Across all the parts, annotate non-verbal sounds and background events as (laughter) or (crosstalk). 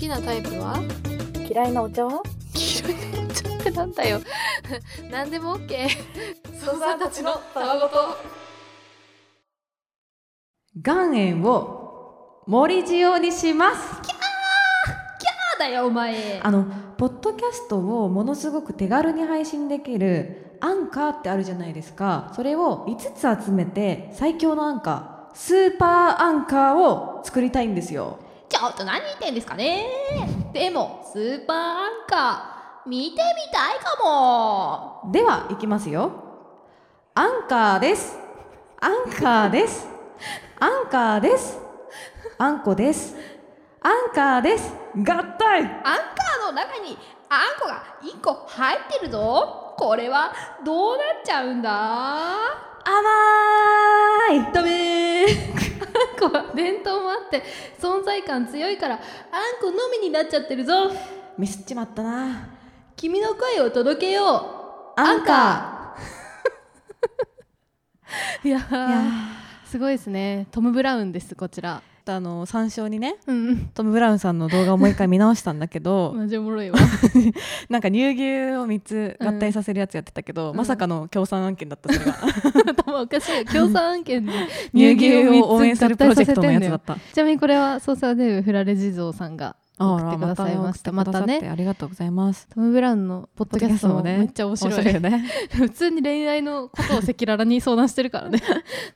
きなタイプは？嫌いなお茶は？嫌いなお茶ってなんだよ。(laughs) 何でも OK ソさんたちのたわごと。岩塩を盛り塩にします。だよお前。あのポッドキャストをものすごく手軽に配信できるアンカーってあるじゃないですか。それを5つ集めて最強のアンカースーパーアンカーを作りたいんですよ。ちょっと何言ってんですかね。でもスーパーアンカー見てみたいかも。ではいきますよ。アンカーです。アンカーです。アンカーです。あんこです。アンカーです。合体。アンカーの中にあんこが1個入ってるぞ。これはどうなっちゃうんだ？甘い。ダメー。(laughs) あんこは伝統もあって存在感強いからあんこのみになっちゃってるぞ。ミスっちまったな。君の声を届けよう。アンカー。(laughs) いやすごいですね。トム・ブラウンですこちらーあの参照にねうん。トム・ブラウンさんの動画をもう一回見直したんだけど (laughs) マジおもろいわ。なんか乳牛を3つ合体させるやつやってたけど、うん。まさかの協賛案件だったそれが。(laughs) 頭おかしい。よ協賛案件で (laughs) 乳牛を応援するプロジェクトのやつだた。ったちなみにこれはソーサーデブフラレ地蔵さんが送ってくださいました。またね。ね。ありがとうございます。トム・ブラウンのポッドキャストもめっちゃ面白いよね。普通に恋愛のことを赤裸々に相談してるからね。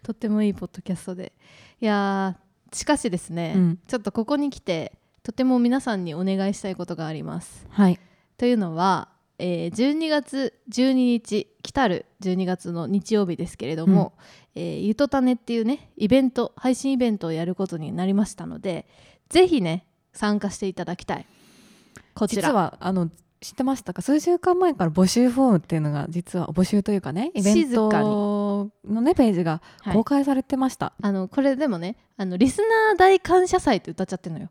とってもいいポッドキャストで。いやーしかしですね、うん。ちょっとここに来てとても皆さんにお願いしたいことがあります。はい。というのは、えー12月12日来たる12月の日曜日ですけれども、えーゆとたねっていうねイベント配信イベントをやることになりましたのでぜひね参加していただきたい。こちら。実はあの知ってましたか？数週間前から募集フォームっていうのが実は募集というかねイベントのねページがはい。公開されてました、あのこれでもねあのリスナー大感謝祭って歌っちゃってるのよ。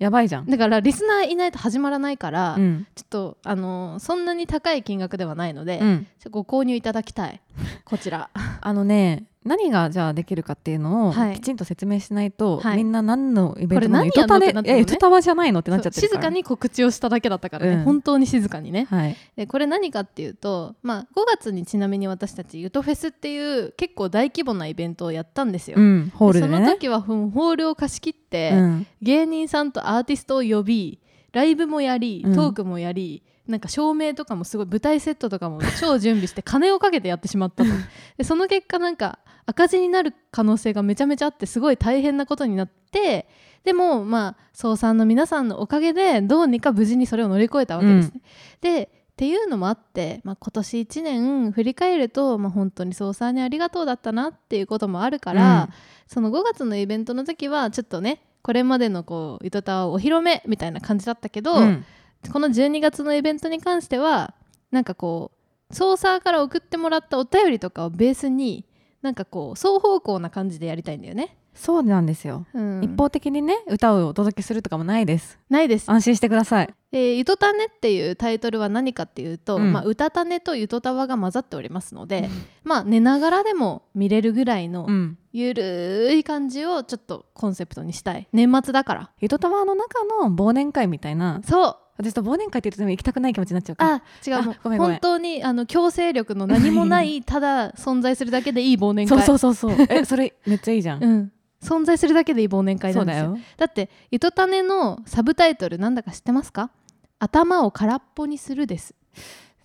やばいじゃん、だからリスナーいないと始まらないから、うん。ちょっとあのそんなに高い金額ではないので、うん、ご購入いただきたい。こちら。(laughs) あのね何がじゃあできるかっていうのをはい。きちんと説明しないと、はい。みんな何のイベントなの？たねなってるのね。えゆとたわじゃないのってなっちゃって静かに告知をしただけだったからね、うん。本当に静かにね。はい。でこれ何かっていうと、まあ、5月にちなみに私たちゆとフェスっていう結構大規模なイベントをやったんですよ、うん。ホールでね。その時はうんホールを貸し切って、うん。芸人さんとアーティストを呼びライブもやりうん。トークもやり、なんか照明とかもすごい舞台セットとかも超準備して金をかけてやってしまったと。(laughs) でその結果なんか赤字になる可能性がめちゃめちゃあってすごい大変なことになってでもまあ総さんの皆さんのおかげでどうにか無事にそれを乗り越えたわけですね。でっていうのもあって、まあ、今年1年振り返ると、まあ、本当に総さんにありがとうだったなっていうこともあるから、その5月のイベントの時はちょっとねこれまでのこうゆとたお披露目みたいな感じだったけど、うんこの12月のイベントに関してはなんかこうソーサーから送ってもらったお便りとかをベースになんかこう双方向な感じでやりたいんだよね。そうなんですよ、うん、一方的にね歌をお届けするとかもないです。ないです。安心してください。えーゆとたねっていうタイトルは何かっていうと、うん。まあ、歌たねとゆとたわが混ざっておりますので、まあ寝ながらでも見れるぐらいのうん。ゆるい感じをちょっとコンセプトにしたい。年末だから。ゆとたわの中の忘年会みたいな。そう。私と忘年会って言うとでも行きたくない気持ちになっちゃうか。らあ違う。あごめんごめん。本当にあの強制力の何もないただ存在するだけでいい忘年 (laughs) そう会そうそうそう。えそれめっちゃいいじゃん、うん、存在するだけでいい忘年会なですよ。だよ。だって「ゆとたね」のサブタイトルなんだか知ってますか？頭を空っぽにするです。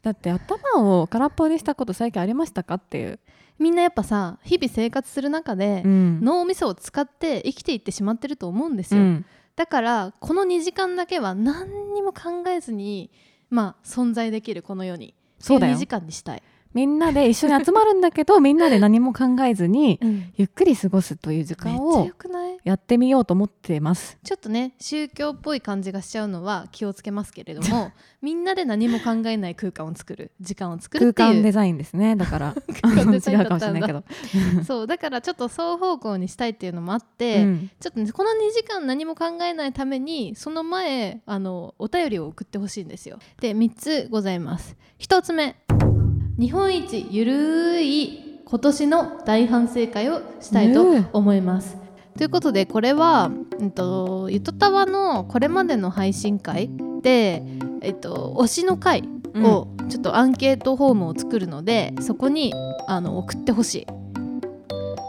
だって頭を空っぽにしたこと最近ありましたかっていう、みんなやっぱさ日々生活する中で、ん。脳みそを使って生きていってしまってると思うんですよ、うん。だからこの2時間だけは何にも考えずにまあ存在できるこの世に。そうだよ。2時間にしたい、みんなで一緒に集まるんだけど (laughs) みんなで何も考えずにめゆっくり過ごすという時間をやってみようと思ってます。ちょっとね宗教っぽい感じがしちゃうのは気をつけますけれども (laughs) みんなで何も考えない空間を作る時間を作るっていう。空間デザインですね。だから (laughs) 違うかもしれないけど、そうだからちょっと双方向にしたいっていうのもあって、うん。ちょっとねこの2時間何も考えないためにその前あのお便りを送ってほしいんですよ。で3つございます。1つ目日本一ゆるい今年の大反省会をしたいと思います、ということでこれは、うんと、ゆとたわのこれまでの配信会で、えっと、推しの会をちょっとアンケートフォームを作るので、そこにあの送ってほしい。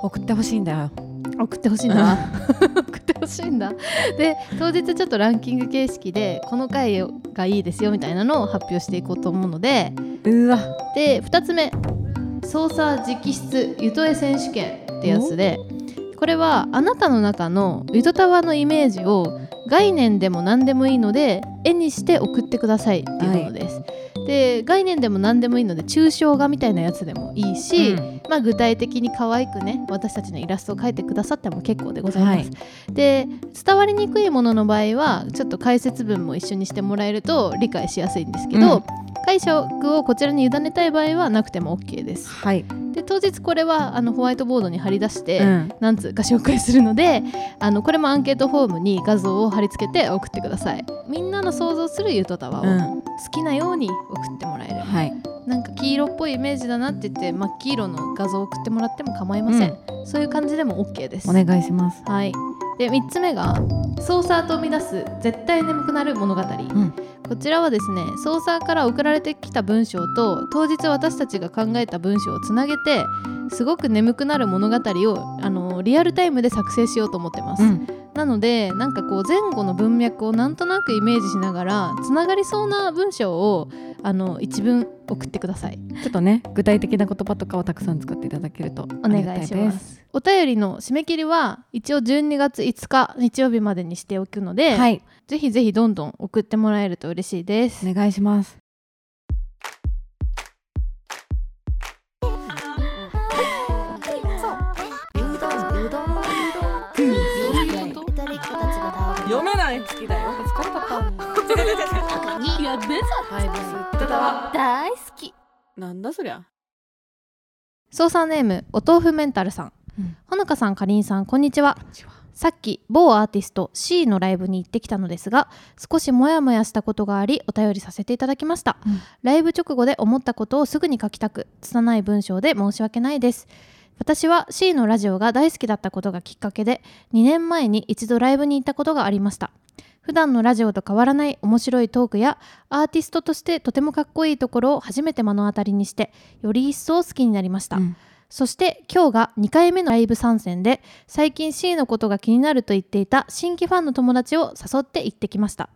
送ってほしいんだよ送ってほしいんだ (laughs) 送ってほしいんだ。で当日ちょっとランキング形式でこの回がいいですよみたいなのを発表していこうと思うのでうわ。で2つ目。操作直筆ゆとえ選手権ってやつでこれはあなたの中のゆとたわのイメージを概念でも何でもいいので絵にして送ってくださいっていうものです。で概念でも何でもいいので抽象画みたいなやつでもいいし、うん。まあ、具体的に可愛くね私たちのイラストを描いてくださっても結構でございます。で伝わりにくいものの場合はちょっと解説文も一緒にしてもらえると理解しやすいんですけど、うん。解釈をこちらに委ねたい場合はなくても OK です。はい、で当日これはあのホワイトボードに貼り出して、うん。何通か紹介するのであのこれもアンケートフォームに画像を貼り付けて送ってください。みんなの想像するゆとたわをうん。好きなように送ってもらえれば、はい。なんか黄色っぽいイメージだなって言って真っ黄色の画像を送ってもらっても構いません、そういう感じでも OK です。お願いします。はい。で3つ目がソーサーと生み出す絶対眠くなる物語、ん。こちらはですねソーサーから送られてきた文章と当日私たちが考えた文章をつなげてすごく眠くなる物語をあのリアルタイムで作成しようと思ってます、うん。なのでなんかこう前後の文脈をなんとなくイメージしながらつながりそうな文章をあの一文送ってください。ちょっとね具体的な言葉とかをたくさん使っていただけるとお願いします。お便りの締め切りは一応12月5日日曜日までにしておくので、はい。ぜひぜひどんどん送ってもらえると嬉しいです。お願いしますきだよ。疲れたかやべ大好きなんだそりゃ。操作ネームお豆腐メンタルさん、うん。ほのかさんかりんさんこんにちは。さっき某アーティスト C のライブに行ってきたのですが少しモヤモヤしたことがありお便りさせていただきました、うん。ライブ直後で思ったことをすぐに書きたく拙い文章で申し訳ないです。私は C のラジオが大好きだったことがきっかけで2年前に一度ライブに行ったことがありました普段のラジオと変わらない面白いトークやアーティストとしてとてもかっこいいところを初めて目の当たりにしてより一層好きになりました、うん。そして今日が2回目のライブ参戦で最近 C のことが気になると言っていた新規ファンの友達を誘って行ってきました。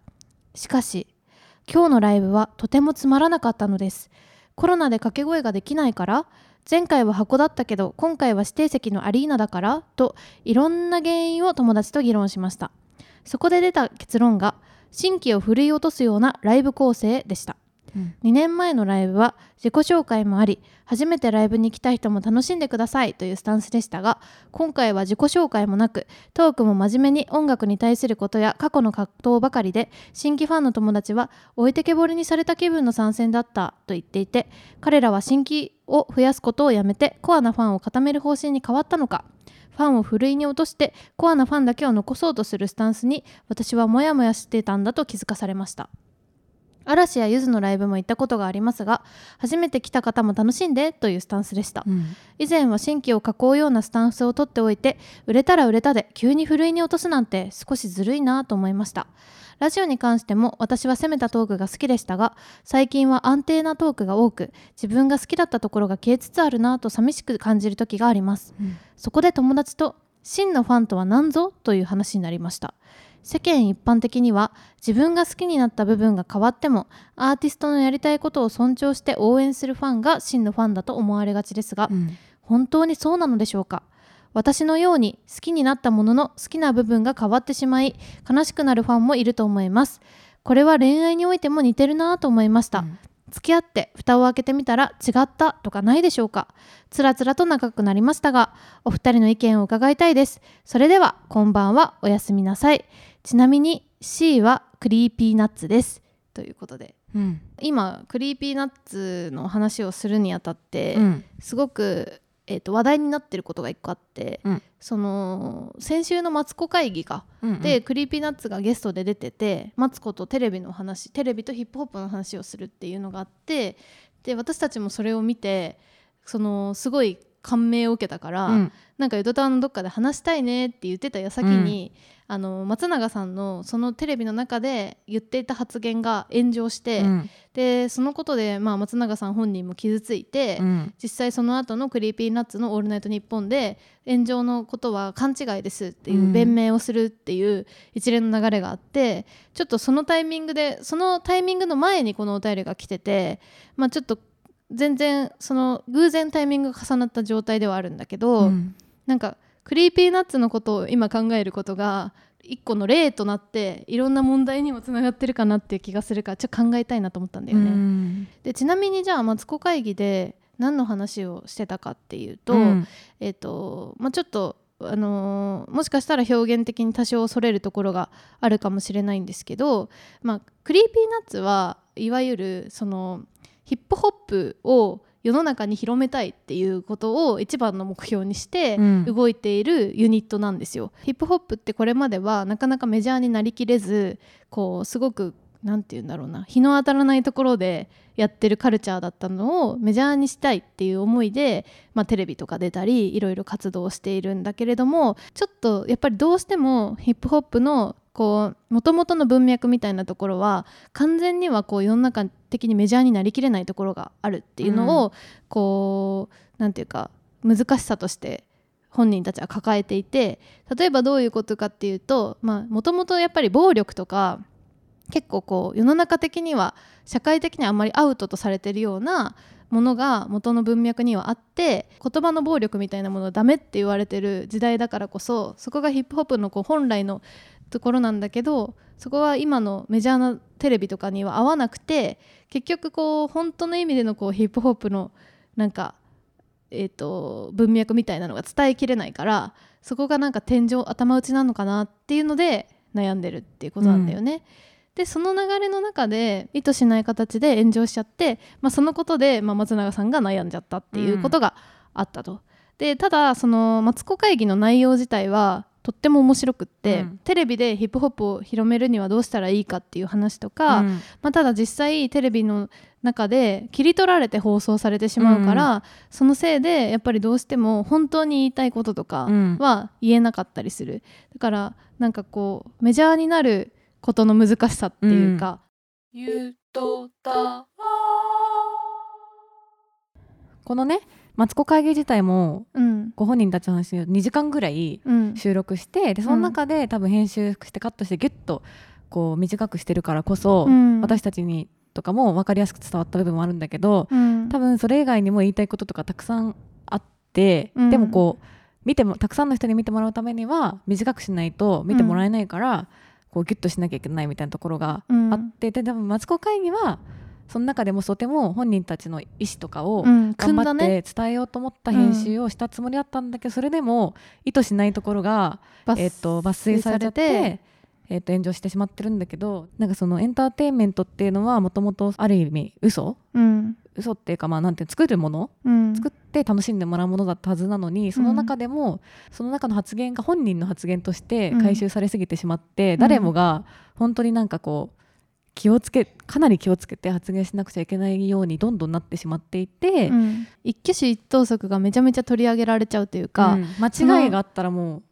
しかし今日のライブはとてもつまらなかったのです。コロナで掛け声ができないから前回は箱だったけど今回は指定席のアリーナだからといろんな原因を友達と議論しましたそこで出た結論が新規を振るい落とすようなライブ構成でした。うん。2年前のライブは自己紹介もあり初めてライブに来た人も楽しんでくださいというスタンスでしたが今回は自己紹介もなくトークも真面目に音楽に対することや過去の葛藤ばかりで新規ファンの友達は置いてけぼりにされた気分の参戦だったと言っていて彼らは新規を増やすことをやめてコアなファンを固める方針に変わったのかファンをふるいに落としてコアなファンだけを残そうとするスタンスに私はモヤモヤしてたんだと気づかされました。嵐やゆずのライブも行ったことがありますが初めて来た方も楽しんでというスタンスでした、うん。以前は新規を囲うようなスタンスをとっておいて売れたら売れたで急にふるいに落とすなんて少しずるいなと思いました。ラジオに関しても私は攻めたトークが好きでしたが最近は安定なトークが多く自分が好きだったところが消えつつあるなと寂しく感じる時があります。うん。そこで友達と真のファンとは何ぞ？という話になりました世間一般的には自分が好きになった部分が変わってもアーティストのやりたいことを尊重して応援するファンが真のファンだと思われがちですが、うん。本当にそうなのでしょうか？私のように好きになったものの好きな部分が変わってしまい悲しくなるファンもいると思います。これは恋愛においても似てるなと思いました、うん。付き合って蓋を開けてみたら違ったとかないでしょうか？つらつらと長くなりましたがお二人の意見を伺いたいです。それではこんばんは。おやすみなさいちなみに C は Creepy Nuts です。ということで。うん。今 Creepy Nuts の話をするにあたって、うん。すごく、えー、と話題になってることが一個あって、うん。その先週のマツコ会議か、うん。で Creepy Nuts がゲストで出ててマツコとテレビの話テレビとヒップホップの話をするっていうのがあってで私たちもそれを見てそのすごい感銘を受けたから、うん。なんか「ゆとたわ」のどっかで話したいねって言ってた矢先に、あの松永さんのそのテレビの中で言っていた発言が炎上して、うん。でそのことで、まあ、松永さん本人も傷ついて、うん。実際その後の Creepy Nuts の「オールナイトニッポン」で炎上のことは勘違いですっていううん。弁明をするっていう一連の流れがあってちょっとそのタイミングでそのタイミングの前にこのお便りが来ててまあちょっと全然その偶然タイミングが重なった状態ではあるんだけど、うん。なんか Creepy Nuts のことを今考えることが一個の例となっていろんな問題にもつながってるかなっていう気がするからちょっと考えたいなと思ったんだよね。うん。でちなみにじゃあマツコ会議で何の話をしてたかっていうと,、うん。えっとまあ、ちょっと、あのーもしかしたら表現的に多少それるところがあるかもしれないんですけど、まあ、 Creepy Nuts はいわゆるそのヒップホップを世の中に広めたいっていうことを一番の目標にしてうん動いているユニットなんですよ。ヒップホップってこれまではなかなかメジャーになりきれずこうすごくなんて言うんだろうな日の当たらないところでやってるカルチャーだったのをメジャーにしたいっていう思いで、まあ、テレビとか出たりいろいろ活動しているんだけれどもちょっとやっぱりどうしてもヒップホップのこう元々の文脈みたいなところは完全にはこう世の中的にメジャーになりきれないところがあるっていうのを、こうなんていうか難しさとして本人たちは抱えていて例えばどういうことかっていうともともとやっぱり暴力とか結構こう世の中的には社会的にはあんまりアウトとされてるようなものが元の文脈にはあって言葉の暴力みたいなものはダメって言われてる時代だからこそそこがヒップホップのこう本来のところなんだけどそこは今のメジャーなテレビとかには合わなくて結局こう本当の意味でのこうヒップホップのなんか、えー、と文脈みたいなのが伝えきれないからそこがなんか天井頭打ちなのかなっていうので悩んでるっていうことなんだよね。でその流れの中で意図しない形で炎上しちゃって、まあ、そのことで、まあ、松永さんが悩んじゃったっていうことがあったと。でただそのマツコ会議の内容自体はとっても面白くって、うん。テレビでヒップホップを広めるにはどうしたらいいかっていう話とか、うん。まあ、ただ実際テレビの中で切り取られて放送されてしまうから、そのせいでやっぱりどうしても本当に言いたいこととかうん。は言えなかったりする。だからなんかこうメジャーになることの難しさっていうか、ゆとたこのねマツコ会議自体もうん。ご本人たちの話を2時間ぐらいうん。収録してでその中で多分編集してカットしてギュッとこう短くしてるからこそ、うん。私たちにとかも分かりやすく伝わった部分もあるんだけどうん。多分それ以外にも言いたいこととかたくさんあって、うん。でもこう見てもたくさんの人に見てもらうためには短くしないと見てもらえないから、こうギュッとしなきゃいけないみたいなところがうんあって、で多分マツコ会議はその中でもとても本人たちの意思とかをうん頑張って伝えようと思った編集をしたつもりだったんだけど、それでも意図しないところが、抜えっと抜粋されて。えっと炎上してしまってるんだけどなんかそのエンターテインメントっていうのはもともとある意味嘘。うん。嘘っていうかまあなんていうの作るもの？うん。作って楽しんでもらうものだったはずなのにその中でも、その中の発言が本人の発言として回収されすぎてしまって、ん誰もが本当になんかこう気をつけかなり気をつけて発言しなくちゃいけないようにどんどんなってしまっていて、うん。一挙手一投足がめちゃめちゃ取り上げられちゃうというか、うん。間違いがあったらもう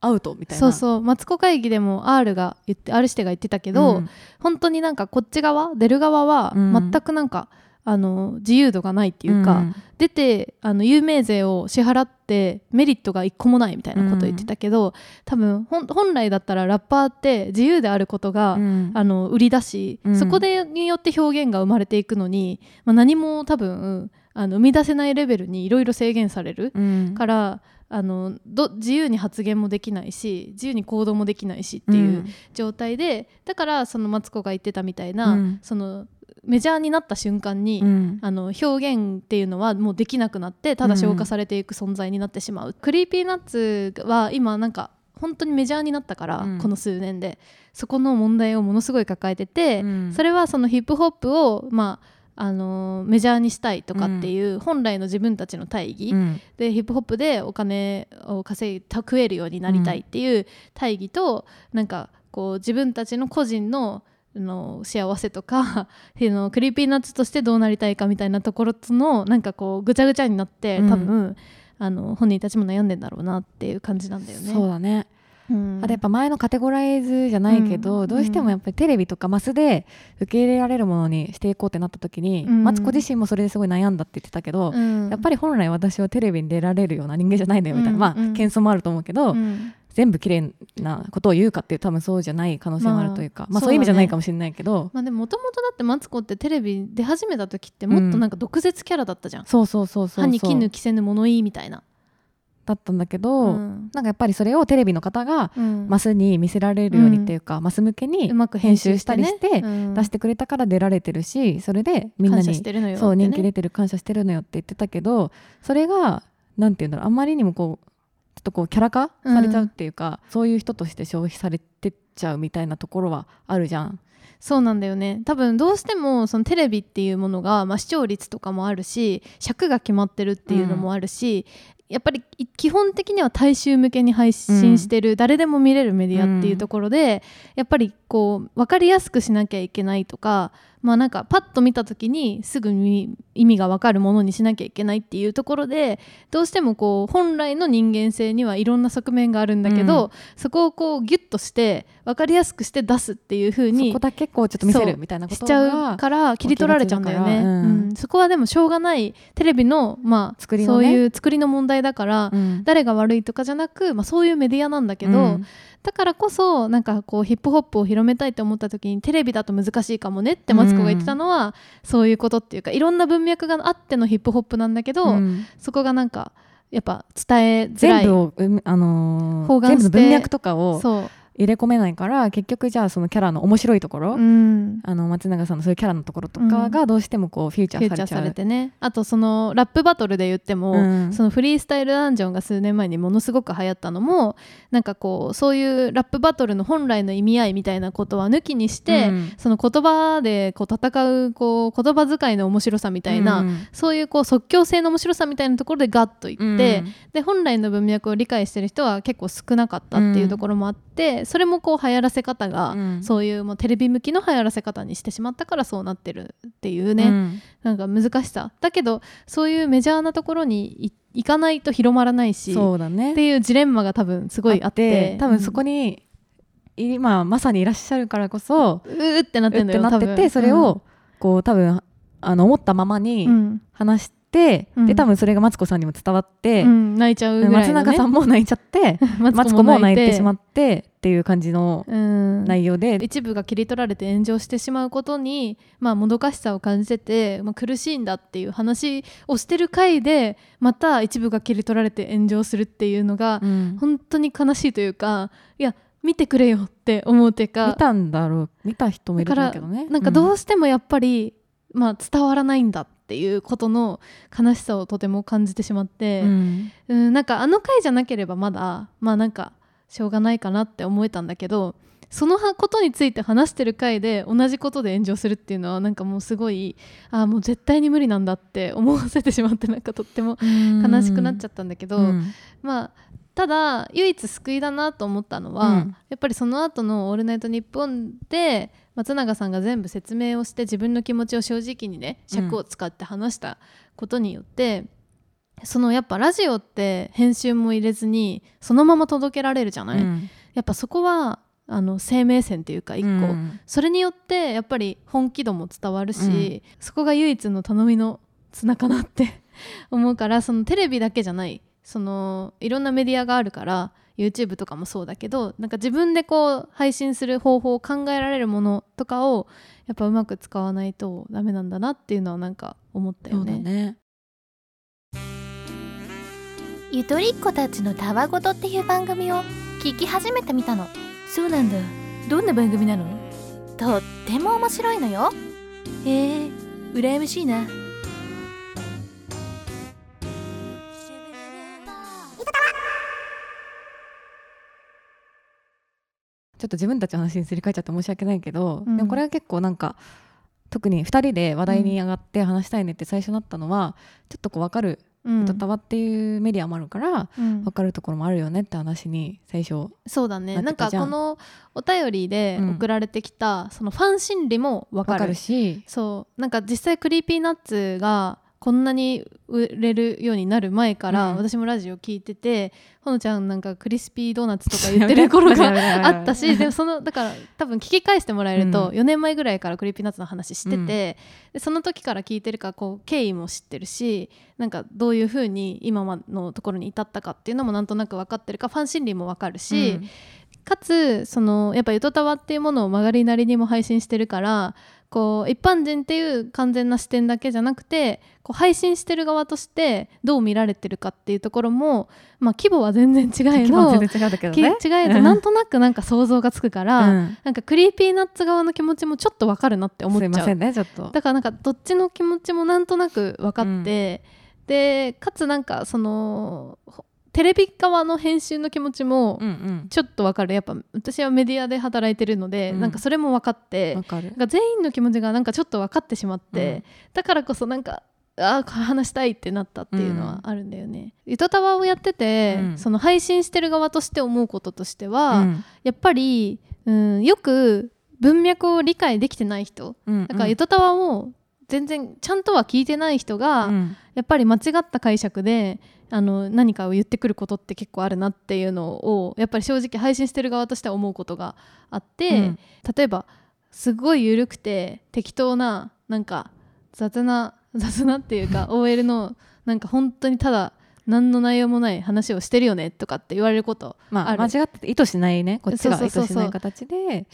アウトみたいな。そうそう。マツコ会議でも R が言って R 指定が言ってたけど、うん。本当になんかこっち側出る側はうん。全くなんか、あの自由度がないっていうか、出てあの有名税を支払ってメリットが一個もないみたいなことを言ってたけど、多分ほん本来だったらラッパーって自由であることが、うん。あの売りだし、うん。そこでによって表現が生まれていくのに、まあ、何も多分あの生み出せないレベルにいろいろ制限されるうん。からあのど自由に発言もできないし自由に行動もできないしっていう状態で、だからそのマツコが言ってたみたいな、うん。そのメジャーになった瞬間に、うん。あの表現っていうのはもうできなくなってただ消化されていく存在になってしまう、 Creepy Nuts は今なんか本当にメジャーになったから、うん。この数年で。そこの問題をものすごい抱えてて、うん。それはそのヒップホップをまああのメジャーにしたいとかっていう本来の自分たちの大義、うん。でヒップホップでお金を稼いた食えるようになりたいっていう大義と、なんかこう自分たちの個人のあの幸せとか (laughs) あの Creepy Nuts としてどうなりたいかみたいなところとのなんかこうぐちゃぐちゃになってうん。多分、あの本人たちも悩んでんだろうなっていう感じなんだよね。そうだね。うん。あとやっぱ前のカテゴライズじゃないけど、うん。どうしてもやっぱりテレビとかマスで受け入れられるものにしていこうってなった時に、うん。マツコ自身もそれですごい悩んだって言ってたけど、うんやっぱり本来私はテレビに出られるような人間じゃないんだよみたいな、まあ謙遜もあると思うけど、うん全部綺麗なことを言うかっていう多分そうじゃない可能性もあるというか、まあまあそういう意味じゃないかもしれないけど、まあでももともとだってマツコってテレビ出始めた時ってもっとなんか毒舌キャラだったじゃん。そうそうそうそう歯にそう絹着せぬ物言いみたいな。だったんだけど、うん。なんかやっぱりそれをテレビの方がうん。マスに見せられるようにっていうか、マス向けにうまく編集したりしてね出してくれたから出られてるしそれでみんなにね。そう人気出てる感謝してるのよって言ってたけどそれがなんて言うんだろうあんまりにもこうっとこうキャラ化されちゃうっていうか、そういう人として消費されてっちゃうみたいなところはあるじゃん。そうなんだよね。多分どうしてもそのテレビっていうものが、まあ、視聴率とかもあるし尺が決まってるっていうのもあるし、やっぱりい基本的には大衆向けに配信してる、誰でも見れるメディアっていうところで、やっぱりこう分かりやすくしなきゃいけないとかまあなんかパッと見た時にすぐに意味が分かるものにしなきゃいけないっていうところでどうしてもこう本来の人間性にはいろんな側面があるんだけど、そこをこうギュッとして分かりやすくして出すっていう風にそこだけこうちょっと見せるみたいなことしちゃうがから切り取られちゃうんだよね、うん。うん。そこはでもしょうがないテレビの,、まあ作りのね。そういう作りの問題だから、うん。誰が悪いとかじゃなく、まあ、そういうメディアなんだけど、うん。だからこそなんかこうヒップホップを広めたいと思った時にテレビだと難しいかもねってマツコが言ってたのは、そういうことっていうかいろんな文脈があってのヒップホップなんだけど、うん。そこがなんかやっぱ伝えづらい。全部を、うんあのー全部の文脈とかをそう入れ込めないから結局じゃあそのキャラの面白いところ、うん。あの松永さんのそういうキャラのところとかがどうしてもこうフィーチャーされちゃう。れてね。あとそのラップバトルで言っても、うん。そのフリースタイルダンジョンが数年前にものすごく流行ったのもなんかこうそういうラップバトルの本来の意味合いみたいなことは抜きにして、うん。その言葉でこう戦うこう言葉遣いの面白さみたいな、うん。そういうこう即興性の面白さみたいなところでガッといって、うん。で本来の文脈を理解してる人は結構少なかったっていうところもあって、それもこう流行らせ方が、うん。そういうもうテレビ向きの流行らせ方にしてしまったからそうなってるっていうね、うん。なんか難しさ。だけどそういうメジャーなところにい行かないと広まらないしそうだね。っていうジレンマが多分すごいあって多分そこに、今まさにいらっしゃるからこそうーってなってんだうってなっててそれをこう多分あの思ったままうにん。話して、うん。で多分それがマツコさんにも伝わって、うん泣いちゃうね、松永さんも泣いちゃってマ (laughs) マツコも泣いて。しまっってっていう感じのうん。内容で、一部が切り取られて炎上してしまうことに、まあ、もどかしさを感じてて、まあ、苦しいんだっていう話をしてる回でまた一部が切り取られて炎上するっていうのが、うん。本当に悲しいというかいや見てくれよって思うてか見たんだろう。見た人もいるんだけどね。なんかどうしてもやっぱり、まあ、伝わらないんだっていうことの悲しさをとても感じてしまって、うん。うん、なんかあの回じゃなければまだまあなんかしょうがないかなって思えたんだけどそのことについて話してる回で同じことで炎上するっていうのはなんかもうすごいあーもう絶対に無理なんだって思わせてしまってなんかとっても悲しくなっちゃったんだけど、うん。まあただ唯一救いだなと思ったのは、うん。やっぱりその後の「オールナイトニッポン」で松永さんが全部説明をして自分の気持ちを正直にね尺を使って話したことによって、そのやっぱラジオって編集も入れずにそのまま届けられるじゃない、うん。やっぱそこはあの生命線っていうか一個、うん。それによってやっぱり本気度も伝わるし、そこが唯一の頼みの綱かなって思うからそのテレビだけじゃないそのいろんなメディアがあるから YouTube とかもそうだけどなんか自分でこう配信する方法を考えられるものとかをやっぱうまく使わないとダメなんだなっていうのはなんか思ったそうだよね。ね。ゆとりっ子たちのたわごとっていう番組を聞き始めてみたの。そうなんだ。どんな番組なの？とっても面白いのよ。へえ羨ましいなょっと自分たちの話にすり替えちゃって申し訳ないけど、うん。でもこれは結構なんか特に2人で話題に上がって話したいねって最初なったのは、ちょっとこう分かるうん「たわ」っていうメディアもあるからうん。分かるところもあるよねって話に最初そうだね。なん。かこのお便りでうん。送られてきた、そのファン心理も分かる。分かるし、そう。なんか実際 Creepy Nuts がこんなに売れるようになる前から、うん。私もラジオ聞いててほのちゃんなんかクリスピードーナツとか言ってる頃が (laughs) あったしでもそのだから多分聞き返してもらえると、うん。4年前ぐらいから Creepy Nuts の話してて、でその時から聞いてるからこう経緯も知ってるしなんかどういうふうに今のところに至ったかっていうのもなんとなく分かってるかファン心理も分かるし、うん。かつそのやっぱゆとたわっていうものを曲がりなりにも配信してるからこう一般人っていう完全な視点だけじゃなくてこう配信してる側としてどう見られてるかっていうところも、まあ、規模は全然違え気もど全然違うどき違ねえどなんとなくなんか想像がつくから、うん。なんか Creepy Nuts 側の気持ちもちょっとわかるなって思っちゃう。すいませんねちょっと。だからなんかどっちの気持ちもなんとなく分かって、でかつなんかそのほテレビ側の編集の気持ちもうんうん。ちょっと分かる。やっぱ私はメディアで働いてるので、うん。なんかそれも分かってわかる。なんか全員の気持ちがなんかちょっと分かってしまって、だからこそなんかあー話したいってなったっていうのはあるんだよね。ゆとたわをやってて、うん。その配信してる側として思うこととしては、うん。やっぱり、うん、よく文脈を理解できてない人うん。だからゆとたわを全然ちゃんとは聞いてない人が、うん。やっぱり間違った解釈であの何かを言ってくることって結構あるなっていうのをやっぱり正直配信してる側としては思うことがあって、うん。例えばすごい緩くて適当ななんか雑な雑なっていうか (laughs) OL のなんか本当にただ何の内容もない話をしてるよねとかって言われることまあ間違ってて意図しないねこっちが意図しない形で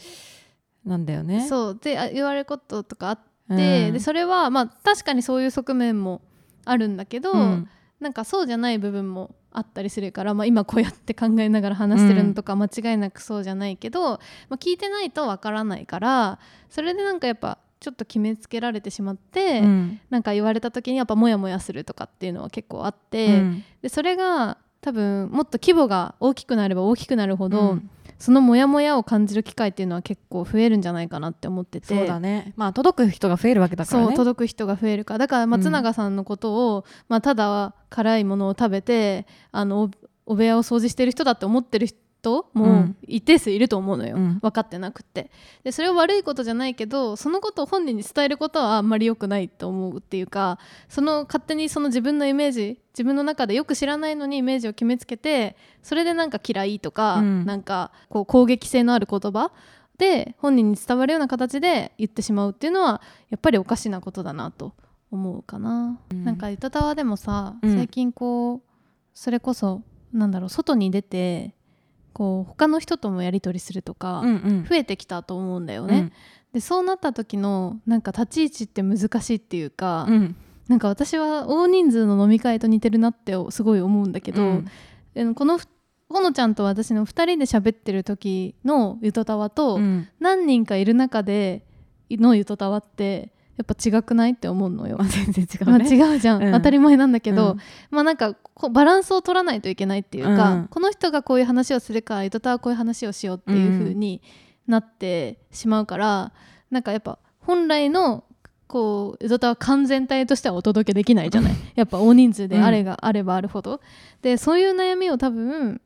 なんだよね。そう。であ言われることとかあって、うん。でそれはまあ確かにそういう側面もあるんだけど、うんなんかそうじゃない部分もあったりするから、まあ、今こうやって考えながら話してるのとか間違いなくそうじゃないけど、まあ、聞いてないとわからないからそれでなんかやっぱちょっと決めつけられてしまって、うん。なんか言われた時にやっぱモヤモヤするとかっていうのは結構あって、うん。でそれが多分もっと規模が大きくなれば大きくなるほど、うんそのモヤモヤを感じる機会っていうのは結構増えるんじゃないかなって思ってて。そうだね。まあ届く人が増えるわけだからね。そう届く人が増えるか。らだから松永さんのことを、まあ、ただ辛いものを食べてあのおお部屋を掃除してる人だって思ってる人うもん。一定数いると思うのよ、うん。分かってなくって。でそれは悪いことじゃないけどそのことを本人に伝えることはあんまり良くないと思うっていうかその勝手にその自分のイメージ自分の中でよく知らないのにイメージを決めつけてそれでなんか嫌いとか、うん。なんかこう攻撃性のある言葉で本人に伝わるような形で言ってしまうっていうのはやっぱりおかしなことだなと思うかな。うん。なんかゆとたわでもさ、うん。最近こうそれこそなんだろう外に出てこう他の人ともやり取りするとか、うんうん。増えてきたと思うんだよね。でそうなった時のなんか立ち位置って難しいっていうか、うん。うんなんか私は大人数の飲み会と似てるなってすごい思うんだけど、うん。えこのふほのちゃんと私の2人で喋ってる時のゆとたわと、うん。何人かいる中でのゆとたわってやっぱ違くないって思うのよ。ま (laughs) あ全然違まあ、うね違うじゃん、うん。当たり前なんだけど、うん。まあなんかこうバランスを取らないといけないっていうか、うん。この人がこういう話をするからゆとたわはこういう話をしようっていう風になってしまうから、なんかやっぱ本来のこうゆとたわ完全体としてはお届けできないじゃない。やっぱ大人数であれがあればあるほど、でそういう悩みを多分、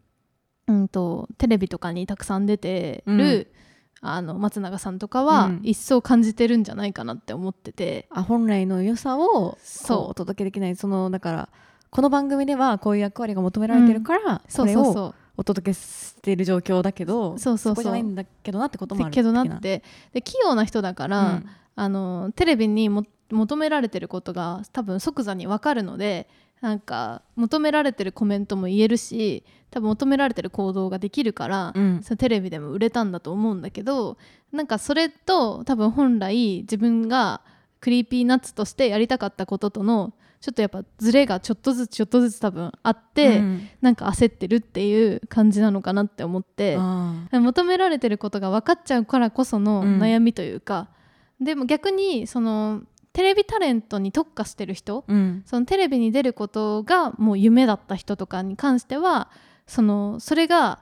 うん、とテレビとかにたくさん出てる、うんあの松永さんとかはうん。一層感じてるんじゃないかなって思ってて、あ本来の良さをそう。お届けできないそのだからこの番組ではこういう役割が求められてるから、そそうれをそう。そうお届けしている状況だけどそうそうそう。こじゃないんだけどなってこともあるけどな的って。で器用な人だから、あのテレビにも求められてることが多分即座に分かるのでなんか求められてるコメントも言えるし多分求められてる行動ができるから、うん。それテレビでも売れたんだと思うんだけどなんかそれと多分本来自分が Creepy Nuts としてやりたかったこととのちょっとやっぱズレがちょっとずつちょっとずつ多分あって、うん。なんか焦ってるっていう感じなのかなって思って。あ求められてることが分かっちゃうからこそのうん。悩みというか、でも逆にそのテレビタレントに特化してる人ーうん。そのテレビに出ることがもう夢だった人とかに関してはそのそれが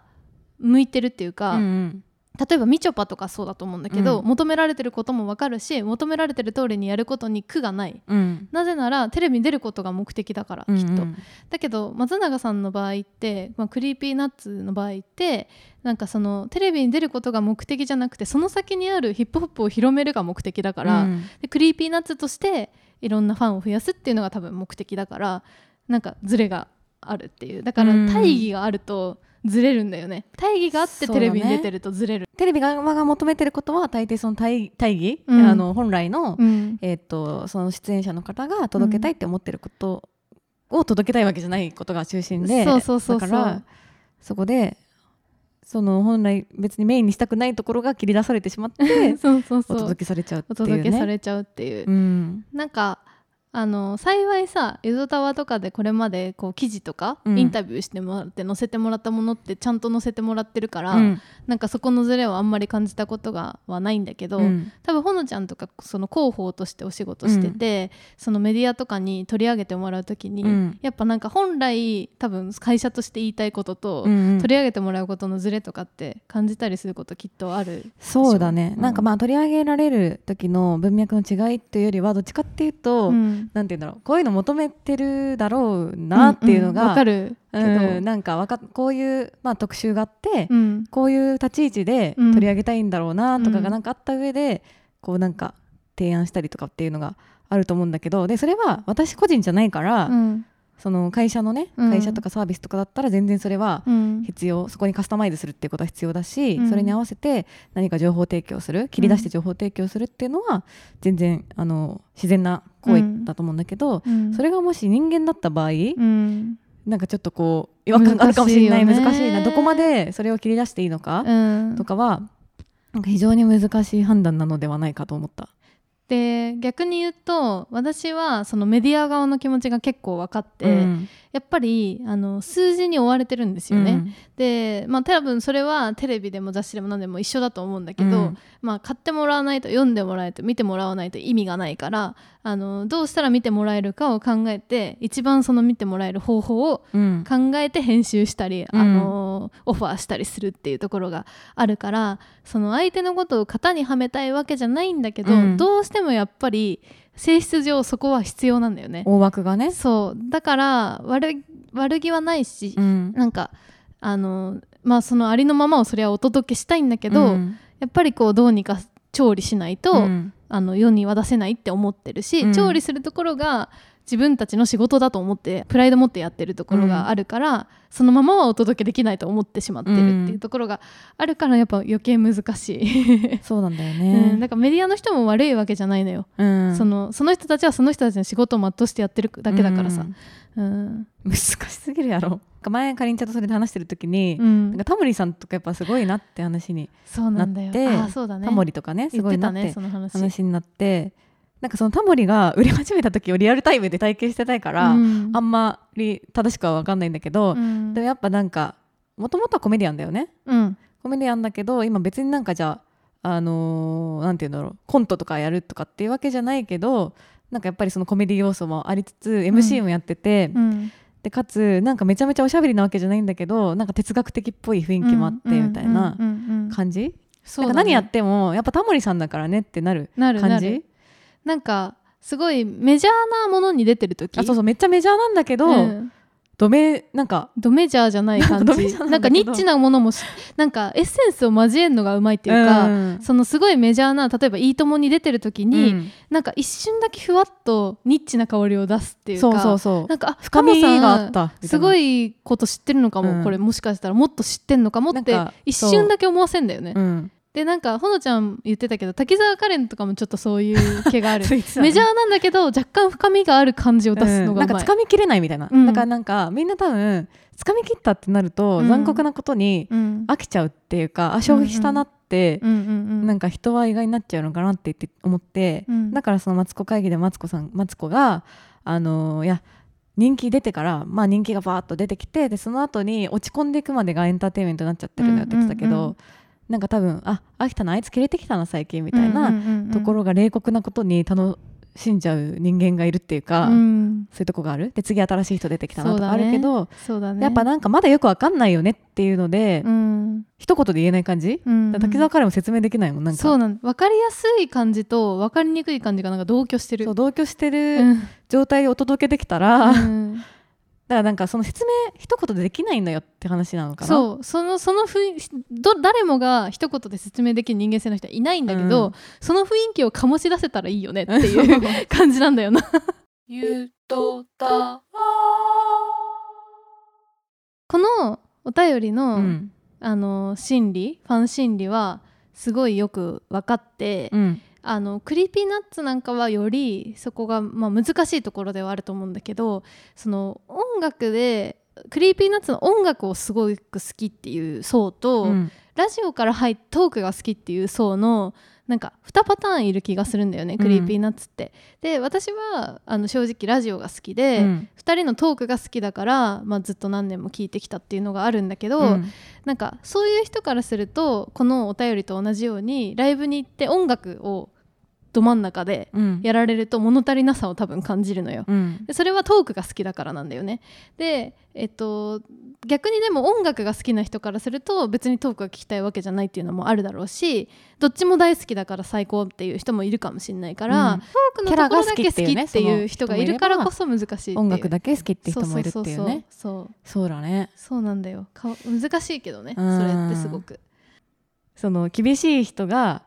向いてるっていうか、うん例えばみちょぱとかそうだと思うんだけど、うん。求められてることも分かるし求められてる通りにやることに苦がない。うん。なぜならテレビに出ることが目的だから、うん。きっと。だけど松永さんの場合って、まあ、 Creepy Nuts の場合ってなんかそのテレビに出ることが目的じゃなくてその先にあるヒップホップを広めるが目的だから、うん。で Creepy Nuts としていろんなファンを増やすっていうのが多分目的だからなんかズレがあるっていう。だからうん。大義があるとずれるんだよね。大義があってテレビに出てるとずれる。テレビ側が求めてることは大抵その大大義、うん。あの本来の、うん。えー、とその出演者の方が届けたいって思ってることを届けたいわけじゃないことが中心で。だからそこでその本来別にメインにしたくないところが切り出されてしまって (laughs) そうそうおそう。届けされちゃうっておいうね。届けされちゃうっていう、うん。なんかあの幸いさゆずたわとかでこれまでこう記事とか、うん。インタビューしてもらって載せてもらったものってちゃんと載せてもらってるから、うん。なんかそこのズレをあんまり感じたことがはないんだけど、うん。多分ほのちゃんとかその広報としてお仕事してて、そのメディアとかに取り上げてもらう時に、うん。やっぱなんか本来多分会社として言いたいことと、うん取り上げてもらうことのズレとかって感じたりすることきっとあるそうだね、うんなんかまあ取り上げられる時の文脈の違いというよりはどっちかっていうと、うんなんて言うんだろう。こういうの求めてるだろうなっていうのが、んんわかる。うん。なんかわかこういう、まあ、特集があって、うん。こういう立ち位置でうん。取り上げたいんだろうなとかうん。がなんかあった上で、こうなんか提案したりとかっていうのがあると思うんだけどでそれは私個人じゃないから、うん。その会社のねうん。会社とかサービスとかだったら全然それはうん。必要。そこにカスタマイズするっていうことは必要だし、うん。それに合わせて何か情報提供する切り出して情報提供するっていうのは全然あの自然な行為だと思うんだけど、うん。それがもし人間だった場合、うん。なんかちょっとこう違和感があるかもしれない難しいなどこまでそれを切り出していいのか、うん。とかはなんか非常に難しい判断なのではないかと思った。で逆に言うと私はそのメディア側の気持ちが結構分かって、うんやっぱりあの数字に追われてるんですよね。うん。でまあ多分それはテレビでも雑誌でも何でも一緒だと思うんだけど、うん。まあ買ってもらわないと読んでもらえないと見てもらわないと意味がないからあのどうしたら見てもらえるかを考えて一番その見てもらえる方法をうん。考えて編集したり、うん。あのオファーしたりするっていうところがあるからその相手のことを型にはめたいわけじゃないんだけど、うん。どうしてもやっぱり性質上そこは必要なんだよね。大枠がね。そう。だから悪悪気はないし、うん。なんかあのまあそのありのままをそれはお届けしたいんだけど、うん。やっぱりこうどうにか調理しないと、うん。あの世には出せないって思ってるし、うん。調理するところが自分たちの仕事だと思ってプライド持ってやってるところがあるから、そのままはお届けできないと思ってしまってるっていうところがあるからやっぱ余計難しい、そうなんだようん、ね。だからメディアの人も悪いわけじゃないのよ、うん。そのその人たちはその人たちの仕事を全うしてやってるだけだからさ、うん。うん。難しすぎるやろ。前かりんちゃんとそれで話してる時に、うん。なんかタモリさんとかやっぱすごいなって話に、そうなんだよ。なってあそうだね。タモリとかねすごいなってその話。話になってなんかそのタモリが売れ始めた時を (laughs) リアルタイムで体験してたいから、うん。あんまり正しくは分かんないんだけど、うん。でもやっぱなんかもともとはコメディアンだよね。うん。コメディアンだけど今別になんかじゃああのーなんて言うんだろうコントとかやるとかっていうわけじゃないけどなんかやっぱりそのコメディ要素もありつつ MC もやってて、うん。でかつなんかめちゃめちゃおしゃべりなわけじゃないんだけどなんか哲学的っぽい雰囲気もあってみたいな感じ、そうだね。なんか何やってもやっぱタモリさんだからねってなるなる。感じ？なんかすごいメジャーなものに出てる時？あそうそうめっちゃメジャーなんだけど、うん。ドメなんかドメジャーじゃない感じ。(laughs) なんかニッチなものもしなんかエッセンスを交えるのがうまいっていうか、うん。そのすごいメジャーな例えば「いいとも!」に出てる時に、うん。なんか一瞬だけふわっとニッチな香りを出すっていうかそうそうそう。なんかあ深みがあったすごいこと知ってるのかも、うん。これもしかしたらもっと知ってんのかもって一瞬だけ思わせんだよね。うんでなんかほのちゃん言ってたけど滝沢カレンとかもちょっとそういう気がある。(laughs) メジャーなんだけど若干深みがある感じを出すのうん。がうまい、なんかつかみきれないみたいな、うん。だからなんかみんな多分つかみきったってなると、うん残酷なことにうん。飽きちゃうっていうか、あ消費したなって、なんか人は意外になっちゃうのかなって言って思って、うん。だからそのマツコ会議でマツコさんマツコがあのーいや人気出てから、まあ、人気がバーッと出てきてでその後に落ち込んでいくまでがエンターテインメントになっちゃってるんだよって言ってたけど、うんうんうんなんか多分あ飽きたなあいつ切れてきたな最近みたいな、うんうんうんうん。ところが冷酷なことに楽信じちゃう人間がいるっていうか、うん。そういうとこがある。で次新しい人出てきたなとかあるけど、そうだね。やっぱなんかまだよくわかんないよねっていうので、うん。一言で言えない感じ、うんだから滝沢カレンも説明できないもんなんか。そうなん分かりやすい感じと分かりにくい感じがなんか同居してる。そう同居してうるん。状態でお届けできたら、だかうんらなんかその説明一言でできないんだよって話なのかな？そうそのその雰囲ど誰もが一言で説明できる人間性の人はいないんだけど、うん。その雰囲気を醸し出せたらいいよねっていう (laughs) 感じなんだよな。ゆとたこのお便りの,、うん。あの心理ファン心理はすごいよく分かって、うんあの Creepy Nuts なんかはよりそこが、まあ、難しいところではあると思うんだけどその音楽で Creepy Nuts の音楽をすごく好きっていう層と、うん。ラジオから入ってトークが好きっていう層のなんか2パターンいる気がするんだよね、 Creepy Nuts って。で私はあの正直ラジオが好きで、うん。2人のトークが好きだから、まあ、ずっと何年も聞いてきたっていうのがあるんだけど、うん。なんかそういう人からするとこのお便りと同じようにライブに行って音楽をど真ん中でうん。やられると物足りなさを多分感じるのよ。うん。でそれはトークが好きだからなんだよね。で、えっと、逆にでも音楽が好きな人からすると別にトークが聞きたいわけじゃないっていうのもあるだろうしどっちも大好きだから最高っていう人もいるかもしれないから、うん。トークのところだけ好きキャラが好きっていう人がいるからこそ難しいいう。音楽だけ好きって人もいるっていうね。そうそうだね。そうなんだよ。か難しいけどね。そうん。れってすごく。その厳しい人が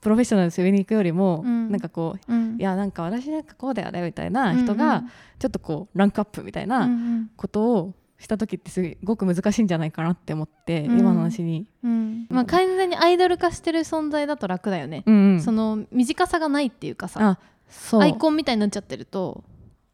プロフェッショナルで上に行くよりも、うん。なんかこううん。いやなんか私なんかこうだよねみたいな人がちょっとこうランクアップみたいなんことをした時ってすごく難しいんじゃないかなって思って、うん。今の話に、うん。まあ、完全にアイドル化してる存在だと楽だよね、うんうん。その短さがないっていうかさアイコンみたいになっちゃってると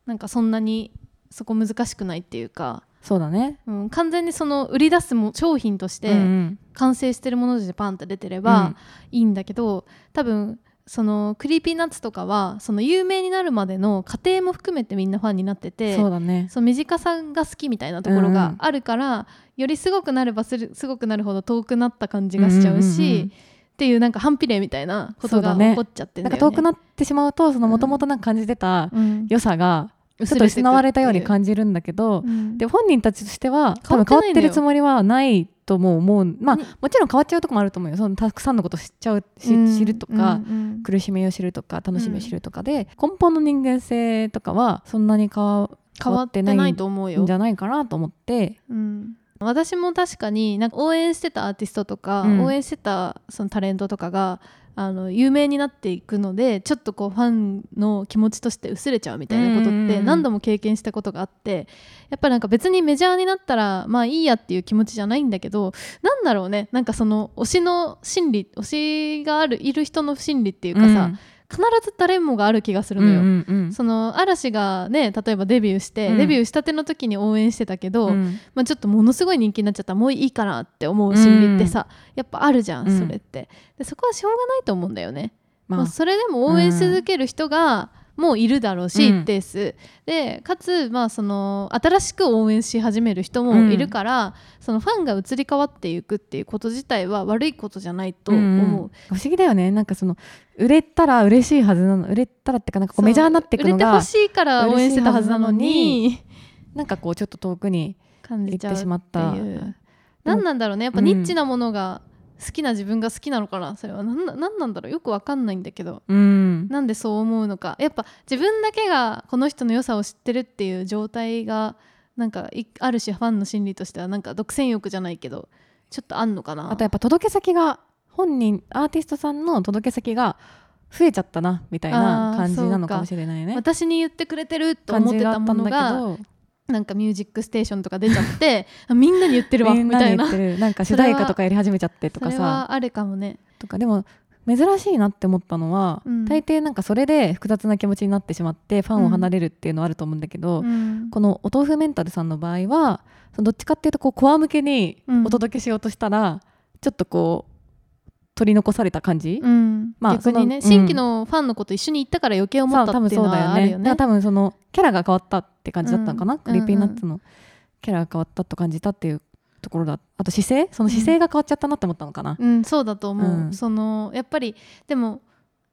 なんかそんなにそこ難しくないっていうか、そうだね。うん、完全にその売り出すも商品としうんうてん。完成してるものとしてパンって出てればいいんだけど、多分その Creepy Nuts とかはその有名になるまでの過程も含めてみんなファンになっててそうだね。その短さが好きみたいなところがあるから、よりすごくなればするすごくなるほど遠くなった感じがしちゃうし、うんうんうん。うんっていうなんか反比例みたいなことが起こっちゃってんなん。か遠くなってしまうとそのもともと感じてたうん。良さがちょっと失われたよう。に感じるんだけど、うん。で本人たちとしては多分変わってるつもりはないとも思う。まあにもちろん変わっちゃうとこもあると思うよ。そのたくさんのこと知っちゃう知るとか、うん苦しみを知るとか楽しみを知るとかで、根本の人間性とかはそんなに変わ変わってないと思うよ。んじ。ゃないかなと思って。うん。私も確かになんか応援してたアーティストとか、うん。応援してたそのタレントとかがあの有名になっていくのでちょっとこうファンの気持ちとして薄れちゃうみたいなことってうんうんうん。何度も経験したことがあってやっぱなんか別にメジャーになったらまあいいやっていう気持ちじゃないんだけどなんだろうね。なんかその推しの心理推しがあるいる人の心理っていうかさ、必ず誰もがある気がするのよ。うんうんうん。その嵐がね例えばデビューして、うん。デビューしたての時に応援してたけど、うん。まあ、ちょっとものすごい人気になっちゃったらもういいかなって思う心理ってさ、やっぱあるじゃん、うん。それって。でそこはしょうがないと思うんだよね、まあ、まあそれでも応援し続ける人がもういるだろうし、うん。一定数でかつ、まあ、その新しく応援し始める人もいるから、そのファンが移り変わっていくっていうこと自体は悪いことじゃないと思う、んん。不思議だよね。なんかその売れたら嬉しいはずなの売れたらってかなんかこうメジャーになっていくのが売れてほしいから応援してたはずなのになんかこうちょっと遠くに感じちゃうって行ってしまった何なんだろうね。やっぱニッチなものが好きな自分が好きなのかな？それは何なんだろう？よくわかんないんだけど。うん。なんでそう思うのか？やっぱ自分だけがこの人の良さを知ってるっていう状態がなんかいある種ファンの心理としてはなんか独占欲じゃないけどちょっとあんのかな？あとやっぱ届け先が本人アーティストさんの届け先が増えちゃったなみたいな感じなのかもしれないね。私に言ってくれてると感思ってたんだたものがけどなんか「ミュージックステーション」とか出ちゃってあ (laughs) みんなに言ってるわみみんなたいな。に言ってる。なんか主題歌とかやり始めちゃってとかさ。はあるかもね。とかでも珍しいなって思ったのは、うん。大抵なんかそれで複雑な気持ちになってしまってファンを離れるっていうのはあると思うんだけど、うん。このお豆腐メンタルさんの場合はそのどっちかっていうとこうコア向けにお届けしようとしたら、ちょっとこう取り残された感じ、うん。まあ逆にね、新規のファンのこと一緒に行ったから余計思ったっていうのはあるよね。だから多分そのキャラが変わったって感じだったのかな、うん。 Creepy Nuts のキャラが変わったと感じたっていうところだ。あと姿勢？その姿勢が変わっちゃったなって思ったのかな、うん、そうだと思う、うん。そのやっぱりでも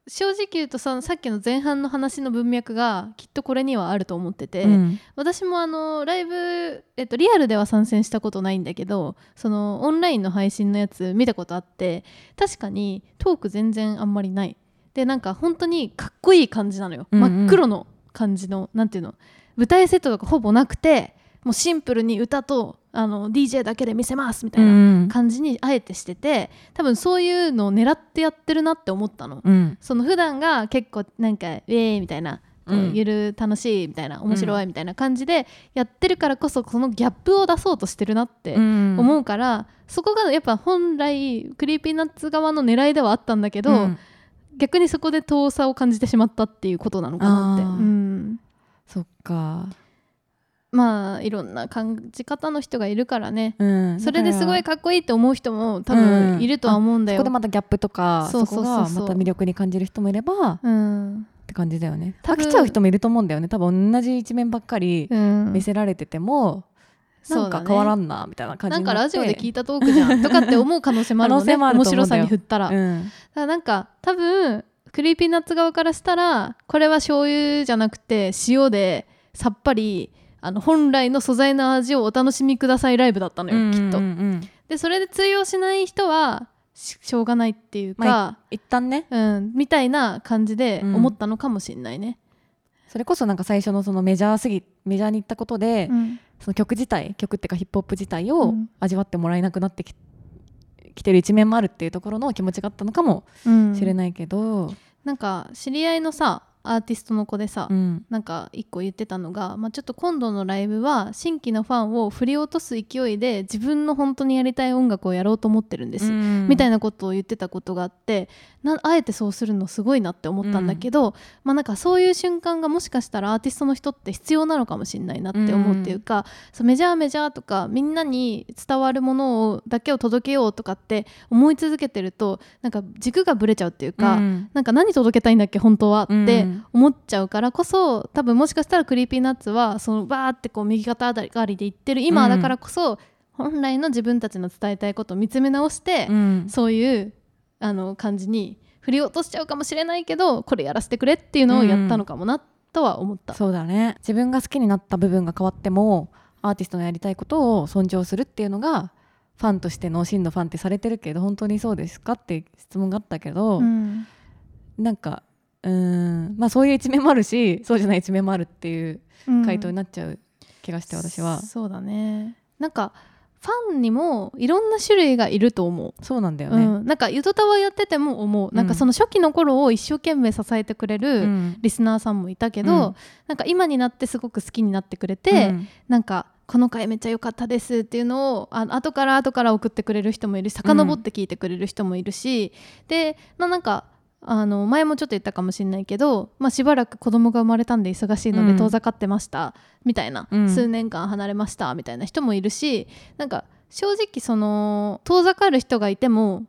正直言うとささっきの前半の話の文脈がきっとこれにはあると思ってて、うん。私もあのライブ、えっと、リアルでは参戦したことないんだけどそのオンラインの配信のやつ見たことあって確かにトーク全然あんまりない。でなんか本当にかっこいい感じなのよ、うんうん。真っ黒の感じのなんていうの舞台セットとかほぼなくてもうシンプルに歌とあの DJ だけで見せますみたいなうん感じにあえてしてて多分そういうのを狙ってやってるなって思ったの。うんその普段が結構なんか「ウェーイ!」みたいな「こううんゆる楽しい」みたいな「面白い」みたいな感じでやってるからこそそのギャップを出そうとしてるなってうん思うから、そこがやっぱ本来 Creepy Nuts 側の狙いではあったんだけど、うん逆にそこで遠さを感じてしまったっていうことなのかなって。うんそっかまあいろんな感じ方の人がいるからね。うん。それですごいだかかっこいいって思う人も多うん分いるとは思うんだよ。らそこでまたギャップとかそこがまた魅力に感じる人もいればっうん。て感じだよね。飽きちゃう人もいると思うんだよね。多分同じ一面ばっかりうん。見せられててもなんか変わらんなみたいな感じなんかラジオで聞いいたトークじゃんとかって思う可能性もあるもんね。可能性もある面白さに振ったら、だかうんらなんか多分 Creepy Nuts 側からしたらこれは醤油じゃなくて塩でさっぱりあの本来の素材の味をお楽しみくださいライブだったのよ、きっとうんうんうん。でそれで通用しない人はししょうがないっていうか、ま一旦ね。うん、みたいな感じでうん。思ったのかもしれないね、それこそなんか最初のそのメジャーすぎメジャーに行ったことで、うん。その曲自体曲っていうかヒップホップ自体をうん。味わってもらえなくなってき,、きてる一面もあるっていうところの気持ちがあったのかもうん。しれないけど、なんか知り合いのさアーティストの子でさ、うん。なんか一個言ってたのが、まあ、ちょっと今度のライブは新規のファンを振り落とす勢いで自分の本当にやりたい音楽をやろうと思ってるんです、みたいな、なことを言ってたことがあってなあえてそうするのすごいなって思ったんだけど、まあなんかそういう瞬間がもしかしたらアーティストの人って必要なのかもしれないなって思うっていうか、そうメジャーメジャーとかみんなに伝わるものをだけを届けようとかって思い続けてるとなんか軸がぶれちゃうっていうか、うん。なんか何届けたいんだっけ本当はってうん思っちゃうからこそ多分もしかしたら Creepy Nuts はそのバーってこう右肩上がりでいってる今だからこそ、本来の自分たちの伝えたいことを見つめ直して、うん。そういうあの感じに振り落としちゃうかもしれないけどこれやらせてくれっていうのをやったのかもなとは思った。そうだね。自分が好きになった部分が変わってもアーティストのやりたいことを尊重するっていうのがファンとしての真のファンってされてるけど本当にそうですかって質問があったけど、うん。なんかうーん。まあそういう一面もあるしそうじゃない一面もあるっていう回答になっちゃう気がして私は、そうだね。なんかファンにもいろんな種類がいると思う。そうなんだよね、うん、なんかゆとたわやってても思う、なんかその初期の頃を一生懸命支えてくれうるん。リスナーさんもいたけど、うん。なんか今になってすごく好きになってくれて、うん。なんかこの回めっちゃ良かったですっていうのをあ後から後から送ってくれる人もいるし遡って聞いてくれる人もいるし、でまあなんかあの前もちょっと言ったかもしれないけど、まあ、しばらく子供が生まれたんで忙しいのでうん。遠ざかってました、みたいな、うん。数年間離れましたみたいな人もいるしなんか正直その遠ざかる人がいても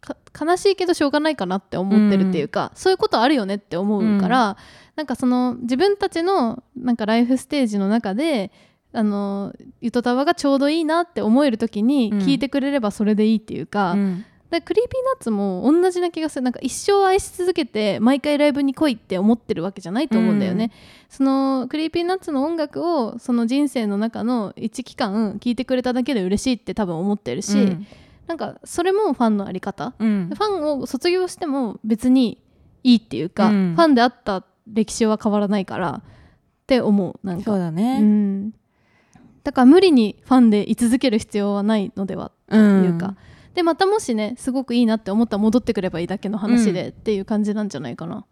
か悲しいけどしょうがないかなって思ってるっていうか、そういうことあるよねって思うから、なんかその自分たちのなんかライフステージの中であのゆとたわがちょうどいいなって思える時にうん。聞いてくれればそれでいいっていうか,、うん Creepy Nuts も同じな気がする。なんか一生愛し続けて毎回ライブに来いって思ってるわけじゃないと思うんだよね。その Creepy Nuts の音楽をその人生の中の一期間聴いてくれただけで嬉しいって多分思ってるし、うん。なんかそれもファンのあり方。うん。ファンを卒業しても別にいいっていうか、うん。ファンであった歴史は変わらないからって思うなんか。そうだね、うん、だから無理にファンで居続ける必要はないのではというか、でまたもしねすごくいいなって思ったら戻ってくればいいだけの話でっていう感じなんじゃないかな。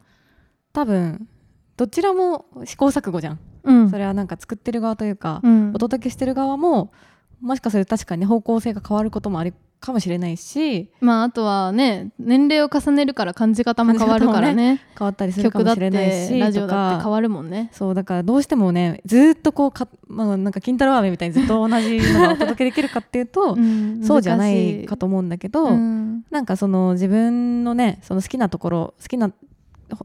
多分どちらも試行錯誤じゃん、うん。それはなんか作ってる側というか、うん。お届けしてる側ももしかすると確かに方向性が変わることもあるかもしれないしまああとはね年齢を重ねるから感じ方も変わるからね。変わったりするかもしれないてしラジオだって変わるもんね。そうだからどうしてもねずーっとこうか、まあ、なんか金太郎飴みたいにずっと (laughs) 同じのがお届けできるかっていうと、んそうじゃないかと思うんだけど、うん。なんかその自分のねその好きなところ好きな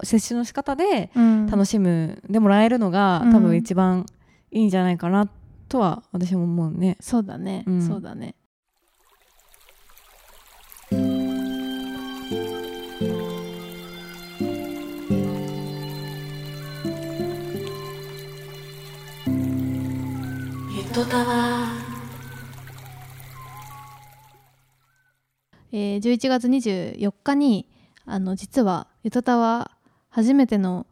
接種の仕方でうん。楽しむでもらえるのが、うん。多分一番いいんじゃないかなとは私も思うね。そうだね、うん。そうだねえー、11月24日にあの実はゆとたわ初めての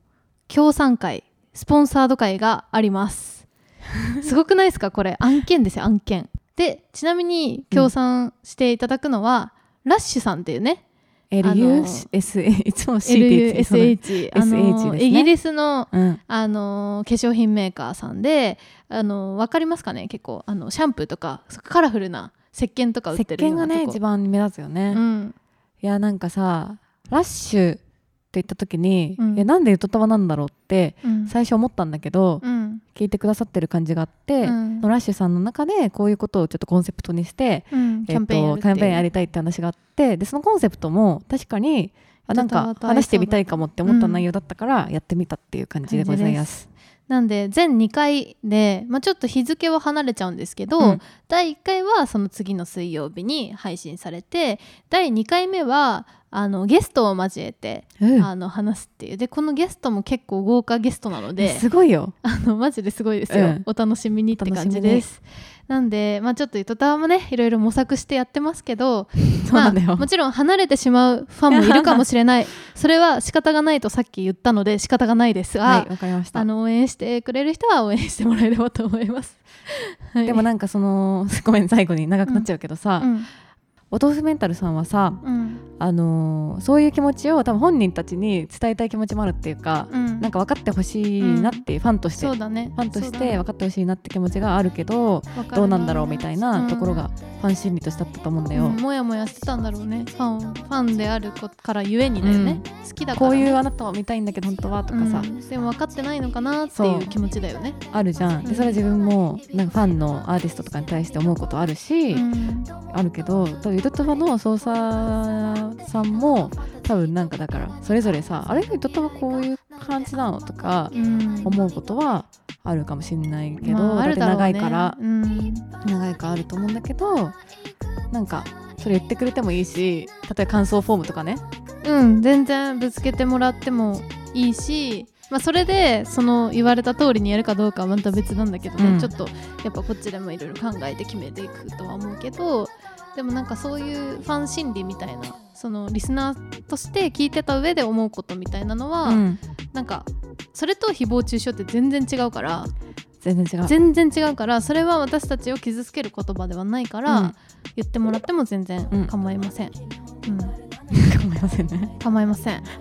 協賛会スポンサード会があります。(laughs) すごくないですか？これ。案件ですよ案件。でちなみに協賛していただくのは、ラッシュさんっていうね。LUSA いつも C って言って LUSH SH イギリスのうん。あの化粧品メーカーさんであの分かりますかね？結構あのシャンプーとかカラフルな石鹸とか売っ石てるよ鹸がうなとこ。ね一番目立つよね、うん。いやなんかさラッシュって言った時に、うん。いやなんでゆとたわなんだろうってうん。最初思ったんだけど、うん聞いてくださってる感じがあって、うん。ラッシュさんの中でこういうことをちょっとコンセプトにして、うん。キャンペーンやるっていう。キャンペーンやりたいって話があってでそのコンセプトも確かにあなんか話してみたいかもって思ったうん内容だったからやってみたっていう感じでございます。なんで全2回で、まあ、ちょっと日付は離れちゃうんですけど、うん。第1回はその次の水曜日に配信されて第2回目はあのゲストを交えて、うん。あの話すっていう。でこのゲストも結構豪華ゲストなのですごいよ。あのマジですごいですよ、うん。お楽しみにって感じです。なんで、まあ、ちょっとゆとたわもねいろいろ模索してやってますけど (laughs) まあ、もちろん離れてしまうファンもいるかもしれない。(laughs) それは仕方がないとさっき言ったので仕方がないですが、はいわかりました。あ。の応援してくれる人は応援してもらえればと思います。(laughs) はい。でもなんかそのごめん最後に長くなっちゃうけどさ、うん。お豆腐メンタルさんはさ、うんあのーそういう気持ちを多分本人たちに伝えたい気持ちもあるっていうか、うん。なんか分かってほしいなっていう、ファンとしてそうだね。ファンとして分かってほしいなって気持ちがあるけどわかるどうなんだろうみたいなうんところがファン心理としてあったと思うんだよ。うんもやもやしてたんだろうね。ファンファンである子からゆえにだよね、好きだから。ね、こういうあなたを見たいんだけど本当はとかさ、うん。でも分かってないのかなってそいうう。気持ちだよね。あるじゃん。でそれは自分もなんかファンのアーティストとかに対して思うことあるし、うん。あるけど多分ゆとたわの操作さんも多分なんかだからそれぞれさあれゆとたわこういう感じなのとかうん。思うことはあるかもしれないけど、まあね。長いからうん。長いからあると思うんだけどなんかそれ言ってくれてもいいし例えば感想フォームとかね。うん、全然ぶつけてもらってもいいし、まあ、それでその言われた通りにやるかどうかはまた別なんだけどね、うん。ちょっとやっぱこっちでもいろいろ考えて決めていくとは思うけどでもなんかそういうファン心理みたいなそのリスナーとして聞いてた上で思うことみたいなのは、うん。なんかそれと誹謗中傷って全然違うから全然違う。全然違うからそれは私たちを傷つける言葉ではないから、うん。言ってもらっても全然うん。構いません、うん。(laughs) 構いませんね。構いません。(laughs)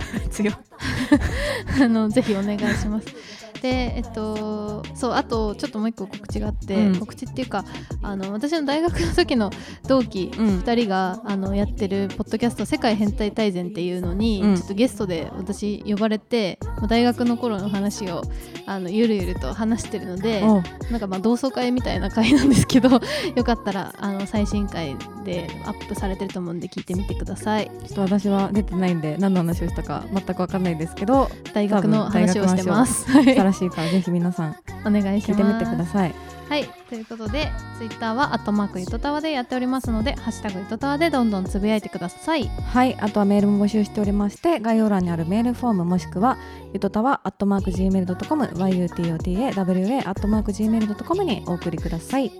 (laughs) あのぜひお願いします。でえっとそうあとちょっともう一個告知があって、うん。告知っていうかあの私の大学の時の同期うん。2人が、あのやってるポッドキャスト「世界変態大全」っていうのに、うん。ちょっとゲストで私呼ばれて大学の頃の話をあのゆるゆると話してるのでなんかまあ同窓会みたいな会なんですけど (laughs) よかったらあの最新回でアップされてると思うんで聞いてみてください。ちょっと私は出てないんで何の話をしたか全く分かんないですけど大学の話をしてます。素晴らしいからぜひ皆さんお願いします。聞いてみてくださいはい、ということで、ツイッターはアットマークゆとたわでやっておりますので、ハッシュタグゆとたわでどんどんつぶやいてください。はいあとはメールも募集しておりまして概要欄にあるメールフォームもしくはゆとたわアットマーク Gmail.com yutotawa アットマーク Gmail.com にお送りください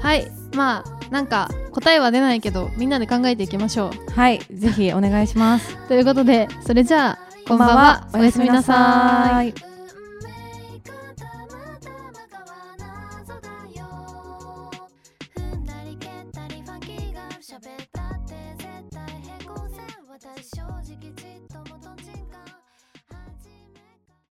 はい、まあ、なんか答えは出ないけど、みんなで考えていきましょはいぜひお願いしますう。ということで、それじゃあ、こんばんは、おやすみなさい。